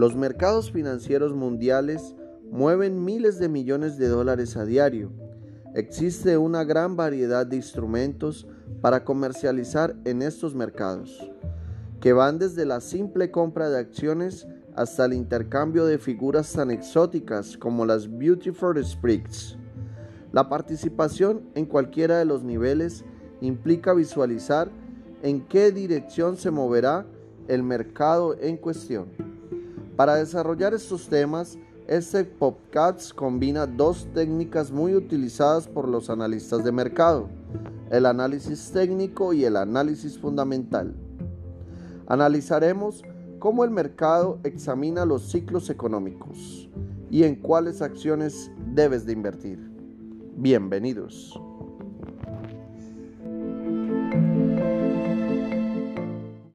Los mercados financieros mundiales mueven miles de millones de dólares a diario. Existe una gran variedad de instrumentos para comercializar en estos mercados, que van desde la simple compra de acciones hasta el intercambio de figuras tan exóticas como las Beautiful Sprigs. La participación en cualquiera de los niveles implica visualizar en qué dirección se moverá el mercado en cuestión. Para desarrollar estos temas, este podcast combina dos técnicas muy utilizadas por los analistas de mercado, el análisis técnico y el análisis fundamental. Analizaremos cómo el mercado examina los ciclos económicos y en cuáles acciones debes de invertir. Bienvenidos.